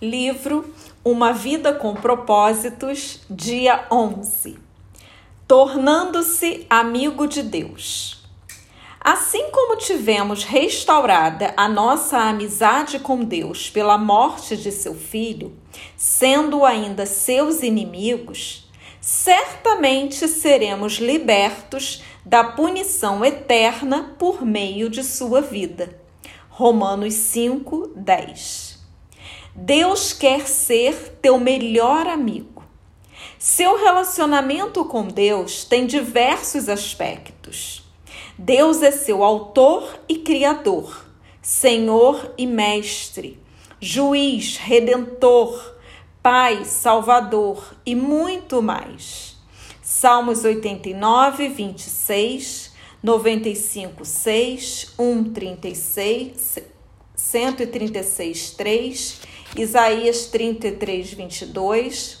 Livro Uma Vida com Propósitos, dia 11. Tornando-se amigo de Deus. Assim como tivemos restaurada a nossa amizade com Deus pela morte de seu filho, sendo ainda seus inimigos, certamente seremos libertos da punição eterna por meio de sua vida. Romanos 5, 10. Deus quer ser teu melhor amigo. Seu relacionamento com Deus tem diversos aspectos. Deus é seu autor e criador, Senhor e mestre, juiz, redentor, Pai, Salvador e muito mais. Salmos 89, 26, 95, 6, 136, 136, 3, Isaías 33, 22,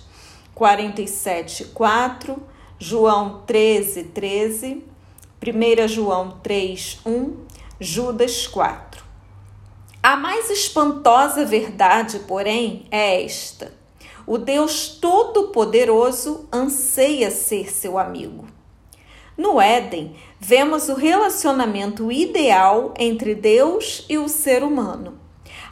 47, 4, João 13, 13, 1 João 3, 1, Judas 4. A mais espantosa verdade, porém, é esta: o Deus Todo-Poderoso anseia ser seu amigo. No Éden, vemos o relacionamento ideal entre Deus e o ser humano.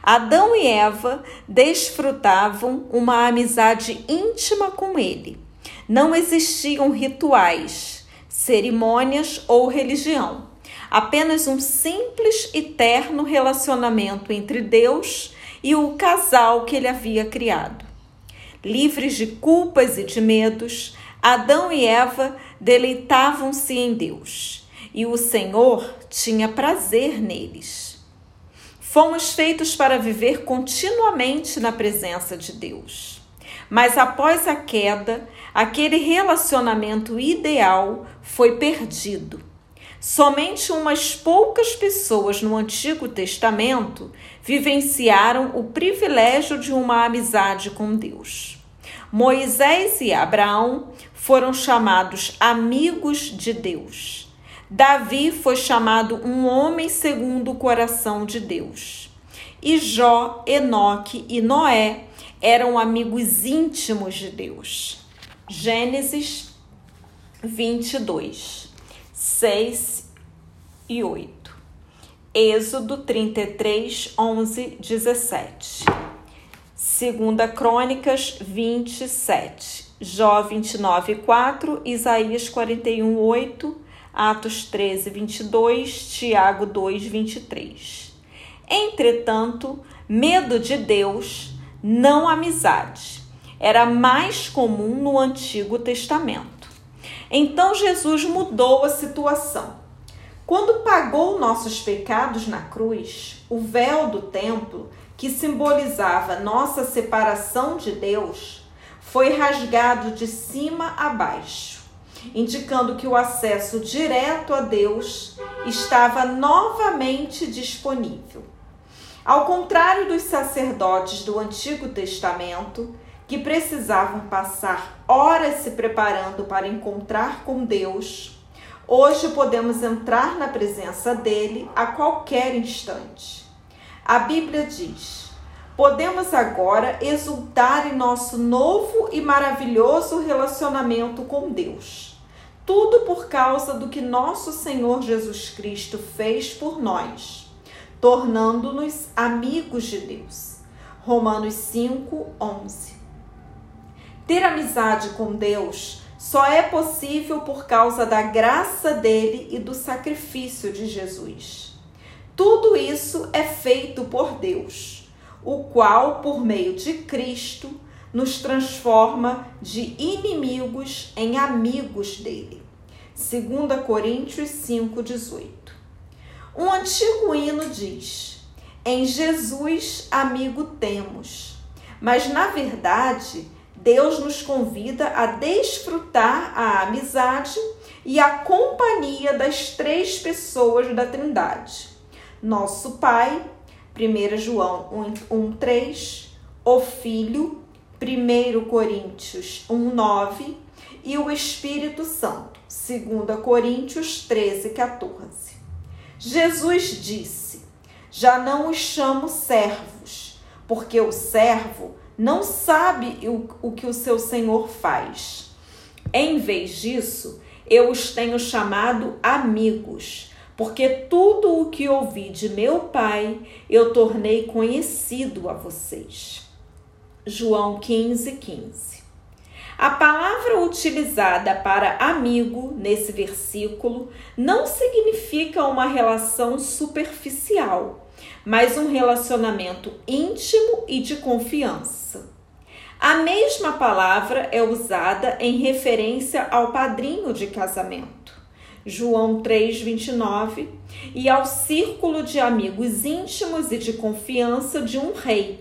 Adão e Eva desfrutavam uma amizade íntima com ele. Não existiam rituais, cerimônias ou religião. Apenas um simples e terno relacionamento entre Deus e o casal que ele havia criado. Livres de culpas e de medos, Adão e Eva deleitavam-se em Deus e o Senhor tinha prazer neles. Fomos feitos para viver continuamente na presença de Deus. Mas após a queda, aquele relacionamento ideal foi perdido. Somente umas poucas pessoas no Antigo Testamento vivenciaram o privilégio de uma amizade com Deus. Moisés e Abraão foram chamados amigos de Deus. Davi foi chamado um homem segundo o coração de Deus. E Jó, Enoque e Noé eram amigos íntimos de Deus. Gênesis 22, 6 e 8. Êxodo 33, 11, 17. Segunda Crônicas 27, Jó 29, 4, Isaías 41, 8, Atos 13, 22, Tiago 2, 23. Entretanto, medo de Deus, não amizade, era mais comum no Antigo Testamento. Então Jesus mudou a situação. Quando pagou nossos pecados na cruz, o véu do templo que simbolizava nossa separação de Deus, foi rasgado de cima a baixo, indicando que o acesso direto a Deus estava novamente disponível. Ao contrário dos sacerdotes do Antigo Testamento, que precisavam passar horas se preparando para encontrar com Deus, hoje podemos entrar na presença dele a qualquer instante. A Bíblia diz: podemos agora exultar em nosso novo e maravilhoso relacionamento com Deus. Tudo por causa do que nosso Senhor Jesus Cristo fez por nós, tornando-nos amigos de Deus. Romanos 5, 11. Ter amizade com Deus só é possível por causa da graça dele e do sacrifício de Jesus. Tudo isso é feito por Deus, o qual, por meio de Cristo, nos transforma de inimigos em amigos dele. 2 Coríntios 5,18. Um antigo hino diz: Em Jesus amigo temos. Mas, na verdade, Deus nos convida a desfrutar a amizade e a companhia das três pessoas da Trindade nosso Pai, 1 João 1, 1 3, o Filho, 1 Coríntios 1, 9 e o Espírito Santo, 2 Coríntios 13, 14. Jesus disse: Já não os chamo servos, porque o servo não sabe o, o que o seu senhor faz. Em vez disso, eu os tenho chamado amigos, porque tudo o que ouvi de meu pai eu tornei conhecido a vocês. João 15, 15. A palavra utilizada para amigo nesse versículo não significa uma relação superficial, mas um relacionamento íntimo e de confiança. A mesma palavra é usada em referência ao padrinho de casamento, João 3,29, e ao círculo de amigos íntimos e de confiança de um rei.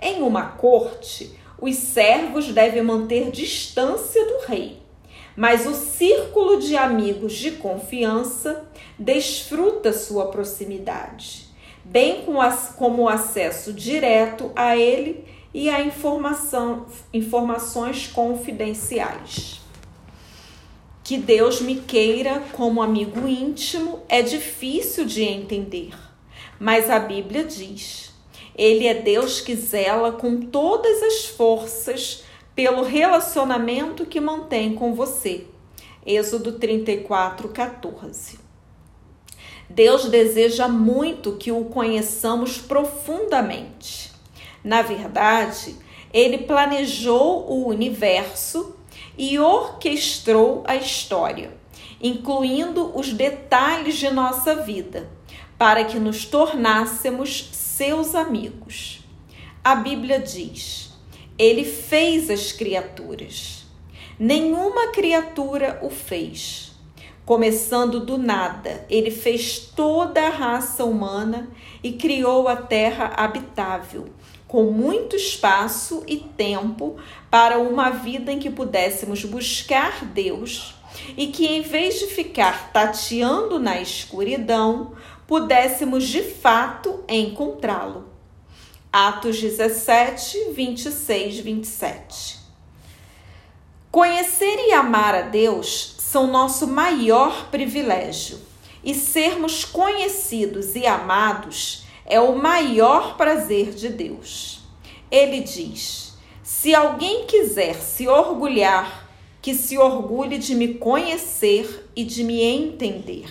Em uma corte, os servos devem manter distância do rei, mas o círculo de amigos de confiança desfruta sua proximidade, bem como o acesso direto a ele e a informação, informações confidenciais. Que Deus me queira como amigo íntimo é difícil de entender, mas a Bíblia diz: Ele é Deus que zela com todas as forças pelo relacionamento que mantém com você. Êxodo 34, 14. Deus deseja muito que o conheçamos profundamente. Na verdade, ele planejou o universo e orquestrou a história, incluindo os detalhes de nossa vida, para que nos tornássemos seus amigos. A Bíblia diz: Ele fez as criaturas. Nenhuma criatura o fez. Começando do nada, ele fez toda a raça humana e criou a terra habitável com muito espaço e tempo para uma vida em que pudéssemos buscar Deus e que, em vez de ficar tateando na escuridão, pudéssemos de fato encontrá-lo. Atos 17, 26, 27. Conhecer e amar a Deus são nosso maior privilégio, e sermos conhecidos e amados é o maior prazer de Deus. Ele diz: Se alguém quiser se orgulhar, que se orgulhe de me conhecer e de me entender.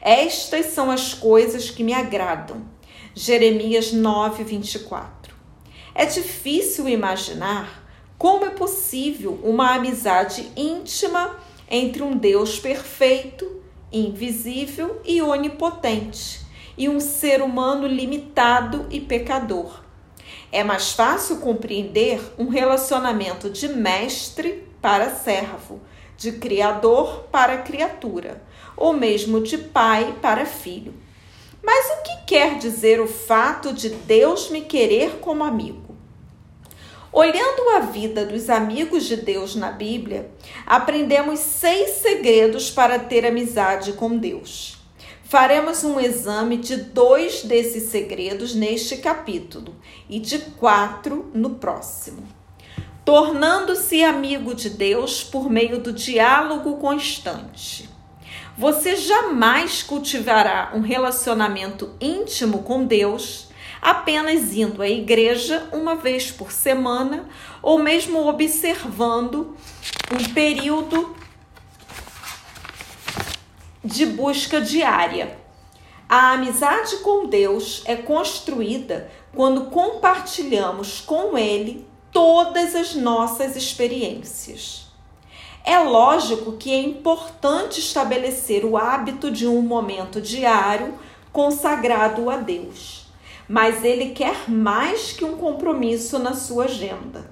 Estas são as coisas que me agradam. Jeremias 9, 24. É difícil imaginar como é possível uma amizade íntima entre um Deus perfeito, invisível e onipotente e um ser humano limitado e pecador. É mais fácil compreender um relacionamento de mestre para servo, de criador para criatura, ou mesmo de pai para filho. Mas o que quer dizer o fato de Deus me querer como amigo? Olhando a vida dos amigos de Deus na Bíblia, aprendemos seis segredos para ter amizade com Deus. Faremos um exame de dois desses segredos neste capítulo e de quatro no próximo. Tornando-se amigo de Deus por meio do diálogo constante. Você jamais cultivará um relacionamento íntimo com Deus apenas indo à igreja uma vez por semana ou mesmo observando um período de busca diária. A amizade com Deus é construída quando compartilhamos com Ele todas as nossas experiências. É lógico que é importante estabelecer o hábito de um momento diário consagrado a Deus, mas Ele quer mais que um compromisso na sua agenda.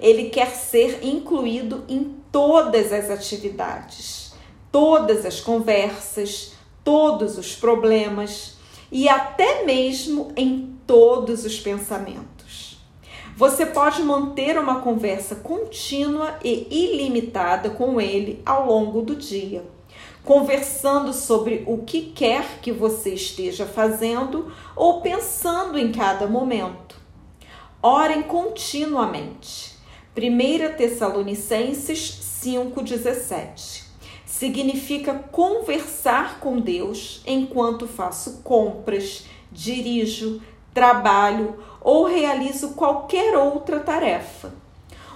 Ele quer ser incluído em todas as atividades todas as conversas, todos os problemas e até mesmo em todos os pensamentos. Você pode manter uma conversa contínua e ilimitada com ele ao longo do dia, conversando sobre o que quer que você esteja fazendo ou pensando em cada momento. Orem continuamente. 1 Tessalonicenses 5,17 significa conversar com Deus enquanto faço compras, dirijo, trabalho ou realizo qualquer outra tarefa.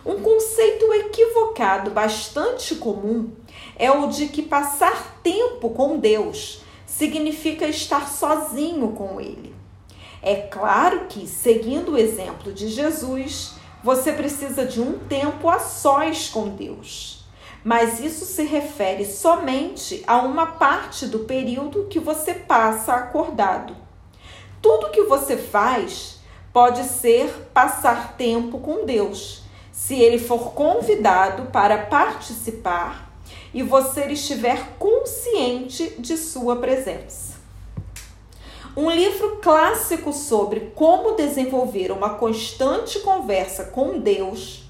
Um conceito equivocado bastante comum é o de que passar tempo com Deus significa estar sozinho com Ele. É claro que, seguindo o exemplo de Jesus, você precisa de um tempo a sós com Deus. Mas isso se refere somente a uma parte do período que você passa acordado. Tudo que você faz pode ser passar tempo com Deus, se ele for convidado para participar e você estiver consciente de sua presença. Um livro clássico sobre como desenvolver uma constante conversa com Deus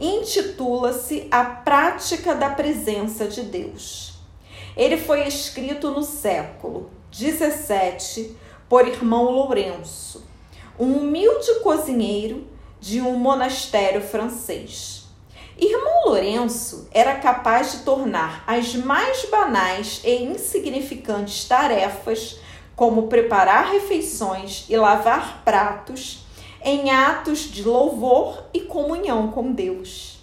intitula-se A Prática da Presença de Deus. Ele foi escrito no século 17 por irmão Lourenço, um humilde cozinheiro de um monastério francês. Irmão Lourenço era capaz de tornar as mais banais e insignificantes tarefas, como preparar refeições e lavar pratos, em atos de louvor e comunhão com Deus.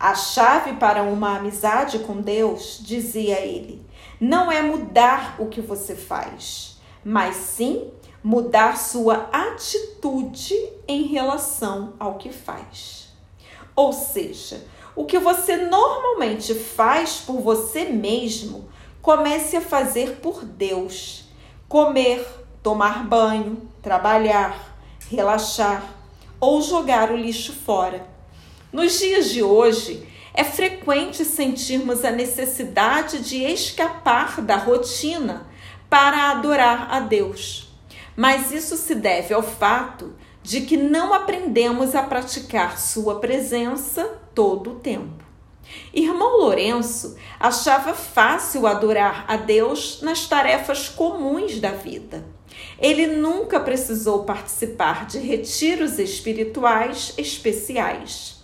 A chave para uma amizade com Deus, dizia ele, não é mudar o que você faz, mas sim mudar sua atitude em relação ao que faz. Ou seja, o que você normalmente faz por você mesmo, comece a fazer por Deus. Comer, tomar banho, trabalhar, relaxar ou jogar o lixo fora. Nos dias de hoje, é frequente sentirmos a necessidade de escapar da rotina para adorar a Deus mas isso se deve ao fato de que não aprendemos a praticar sua presença todo o tempo. Irmão Lourenço achava fácil adorar a Deus nas tarefas comuns da vida. Ele nunca precisou participar de retiros espirituais especiais.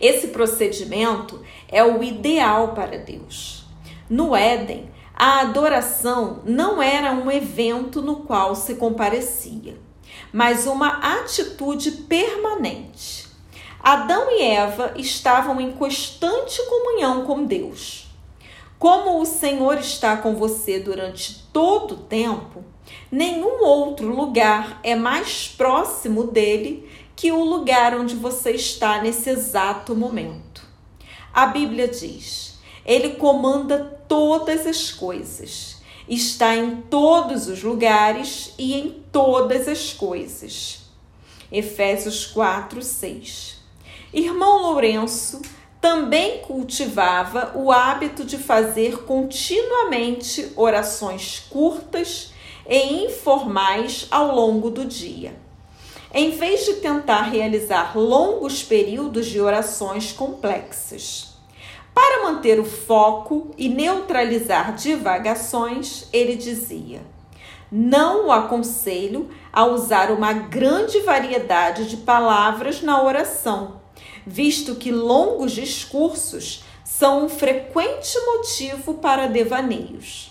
Esse procedimento é o ideal para Deus. No Éden, a adoração não era um evento no qual se comparecia, mas uma atitude permanente. Adão e Eva estavam em constante comunhão com Deus. Como o Senhor está com você durante todo o tempo, nenhum outro lugar é mais próximo dele que o lugar onde você está nesse exato momento. A Bíblia diz: ele comanda todas as coisas, está em todos os lugares e em todas as coisas. Efésios 4, 6. Irmão Lourenço também cultivava o hábito de fazer continuamente orações curtas e informais ao longo do dia. Em vez de tentar realizar longos períodos de orações complexas. Para manter o foco e neutralizar divagações, ele dizia: Não o aconselho a usar uma grande variedade de palavras na oração, visto que longos discursos são um frequente motivo para devaneios.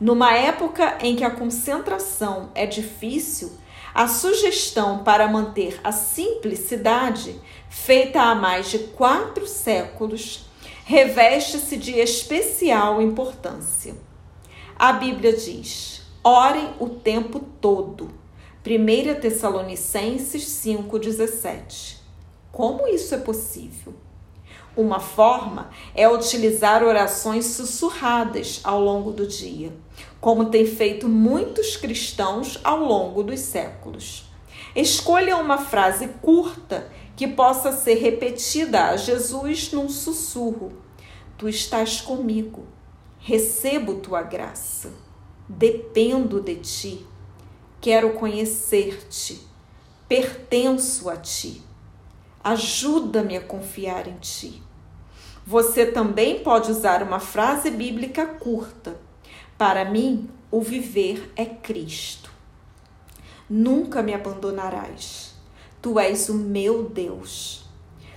Numa época em que a concentração é difícil, a sugestão para manter a simplicidade, feita há mais de quatro séculos, reveste-se de especial importância. A Bíblia diz: orem o tempo todo. 1 Tessalonicenses 5,17. Como isso é possível? Uma forma é utilizar orações sussurradas ao longo do dia, como têm feito muitos cristãos ao longo dos séculos. Escolha uma frase curta que possa ser repetida a Jesus num sussurro: Tu estás comigo, recebo tua graça, dependo de ti, quero conhecer-te, pertenço a ti. Ajuda-me a confiar em ti. Você também pode usar uma frase bíblica curta. Para mim, o viver é Cristo. Nunca me abandonarás Tu és o meu Deus.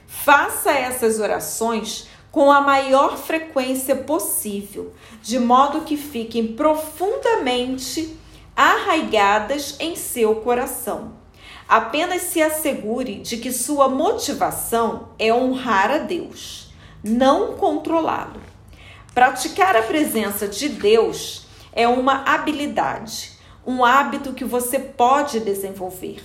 Faça essas orações com a maior frequência possível, de modo que fiquem profundamente arraigadas em seu coração. Apenas se assegure de que sua motivação é honrar a Deus, não controlá-lo. Praticar a presença de Deus é uma habilidade, um hábito que você pode desenvolver.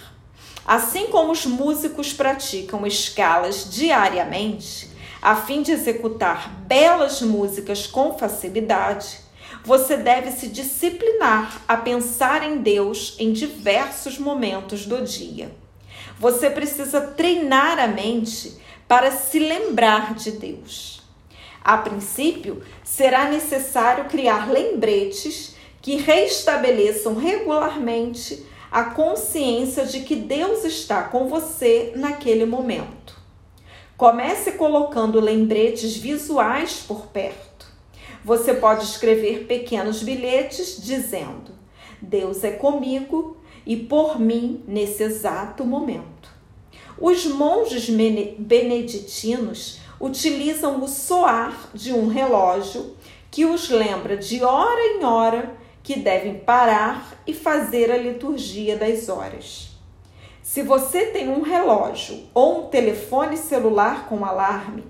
Assim como os músicos praticam escalas diariamente, a fim de executar belas músicas com facilidade, você deve se disciplinar a pensar em Deus em diversos momentos do dia. Você precisa treinar a mente para se lembrar de Deus. A princípio, será necessário criar lembretes que restabeleçam regularmente a consciência de que Deus está com você naquele momento. Comece colocando lembretes visuais por perto. Você pode escrever pequenos bilhetes dizendo: Deus é comigo e por mim nesse exato momento. Os monges beneditinos utilizam o soar de um relógio que os lembra de hora em hora que devem parar e fazer a liturgia das horas. Se você tem um relógio ou um telefone celular com alarme,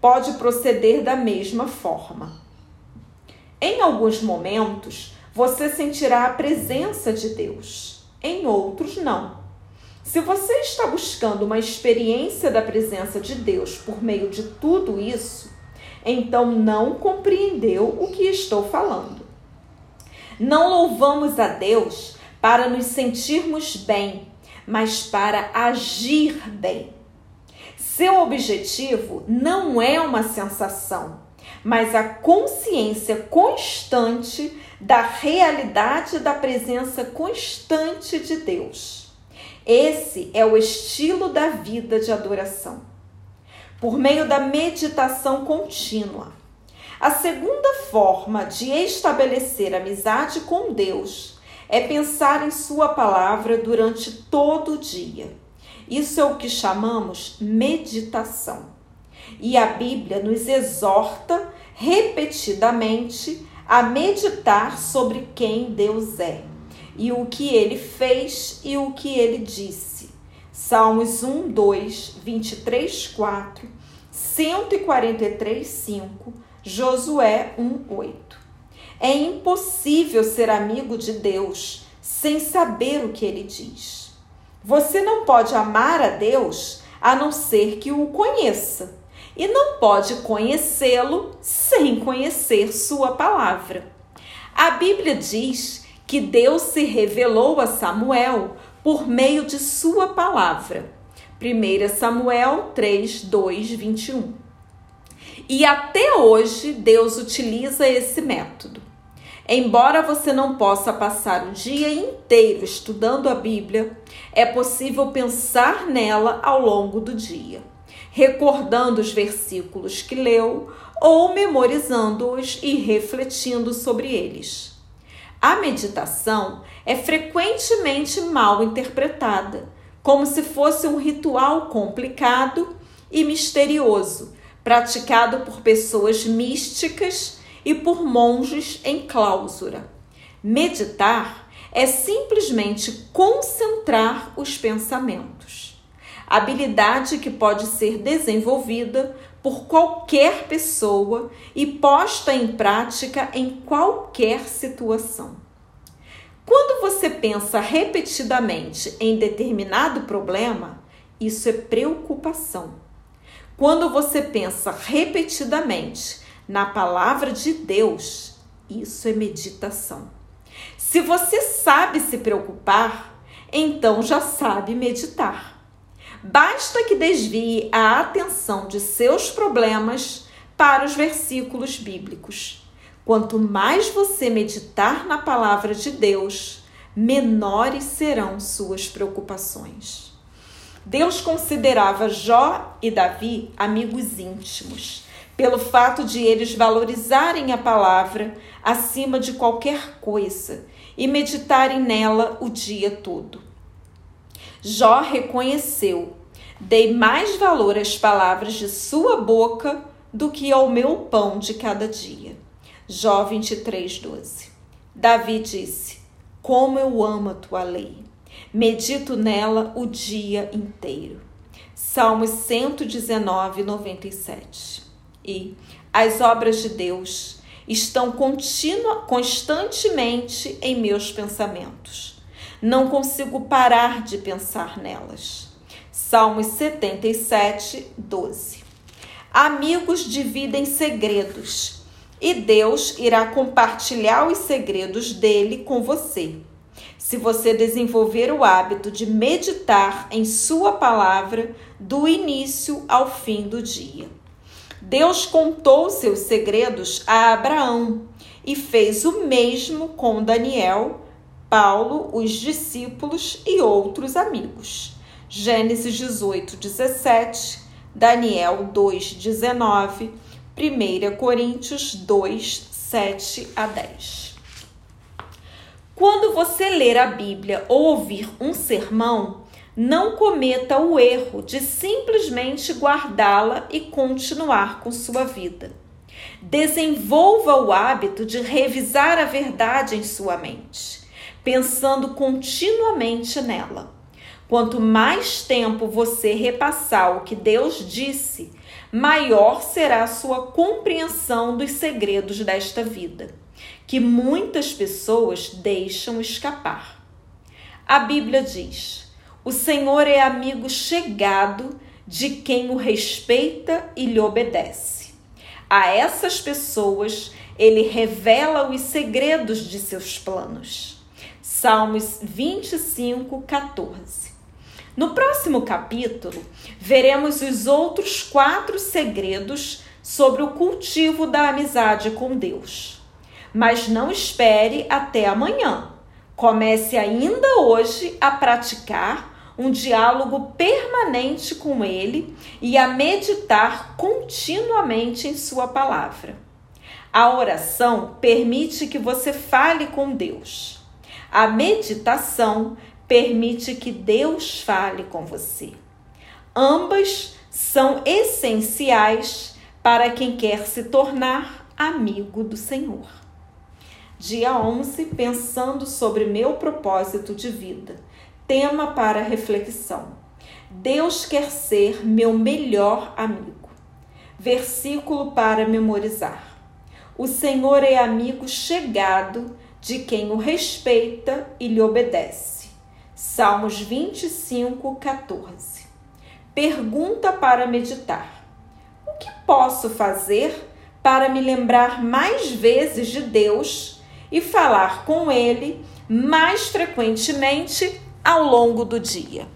pode proceder da mesma forma. Em alguns momentos, você sentirá a presença de Deus, em outros, não. Se você está buscando uma experiência da presença de Deus por meio de tudo isso, então não compreendeu o que estou falando. Não louvamos a Deus para nos sentirmos bem, mas para agir bem. Seu objetivo não é uma sensação, mas a consciência constante da realidade da presença constante de Deus. Esse é o estilo da vida de adoração. Por meio da meditação contínua, a segunda forma de estabelecer amizade com Deus é pensar em Sua palavra durante todo o dia. Isso é o que chamamos meditação. E a Bíblia nos exorta repetidamente a meditar sobre quem Deus é e o que ele fez e o que ele disse. Salmos 1, 2, 23, 4, 143, 5 Josué 1:8. É impossível ser amigo de Deus sem saber o que ele diz. Você não pode amar a Deus a não ser que o conheça, e não pode conhecê-lo sem conhecer sua palavra. A Bíblia diz que Deus se revelou a Samuel por meio de sua palavra. 1 Samuel 3, 2, 21. E até hoje Deus utiliza esse método. Embora você não possa passar o dia inteiro estudando a Bíblia, é possível pensar nela ao longo do dia, recordando os versículos que leu ou memorizando-os e refletindo sobre eles. A meditação é frequentemente mal interpretada, como se fosse um ritual complicado e misterioso praticado por pessoas místicas e por monges em clausura. Meditar é simplesmente concentrar os pensamentos. Habilidade que pode ser desenvolvida por qualquer pessoa e posta em prática em qualquer situação. Quando você pensa repetidamente em determinado problema, isso é preocupação. Quando você pensa repetidamente na palavra de Deus, isso é meditação. Se você sabe se preocupar, então já sabe meditar. Basta que desvie a atenção de seus problemas para os versículos bíblicos. Quanto mais você meditar na palavra de Deus, menores serão suas preocupações. Deus considerava Jó e Davi amigos íntimos, pelo fato de eles valorizarem a palavra acima de qualquer coisa e meditarem nela o dia todo. Jó reconheceu: Dei mais valor às palavras de sua boca do que ao meu pão de cada dia. Jó 23, 12. Davi disse: Como eu amo a tua lei. Medito nela o dia inteiro. Salmos 119, 97. E as obras de Deus estão continua, constantemente em meus pensamentos. Não consigo parar de pensar nelas. Salmos 77, 12. Amigos dividem segredos e Deus irá compartilhar os segredos dele com você. Se você desenvolver o hábito de meditar em Sua palavra do início ao fim do dia. Deus contou seus segredos a Abraão e fez o mesmo com Daniel, Paulo, os discípulos e outros amigos. Gênesis 18, 17, Daniel 2, 19, 1 Coríntios 2, 7 a 10. Quando você ler a Bíblia ou ouvir um sermão, não cometa o erro de simplesmente guardá-la e continuar com sua vida. Desenvolva o hábito de revisar a verdade em sua mente, pensando continuamente nela. Quanto mais tempo você repassar o que Deus disse, maior será a sua compreensão dos segredos desta vida, que muitas pessoas deixam escapar. A Bíblia diz: o Senhor é amigo chegado de quem o respeita e lhe obedece. A essas pessoas ele revela os segredos de seus planos. Salmos 25, 14. No próximo capítulo, veremos os outros quatro segredos sobre o cultivo da amizade com Deus. Mas não espere até amanhã. Comece ainda hoje a praticar um diálogo permanente com Ele e a meditar continuamente em Sua palavra. A oração permite que você fale com Deus. A meditação permite que Deus fale com você. Ambas são essenciais para quem quer se tornar amigo do Senhor. Dia 11, pensando sobre meu propósito de vida tema para reflexão. Deus quer ser meu melhor amigo. Versículo para memorizar. O Senhor é amigo chegado de quem o respeita e lhe obedece. Salmos 25, 14. Pergunta para meditar: O que posso fazer para me lembrar mais vezes de Deus e falar com Ele mais frequentemente ao longo do dia.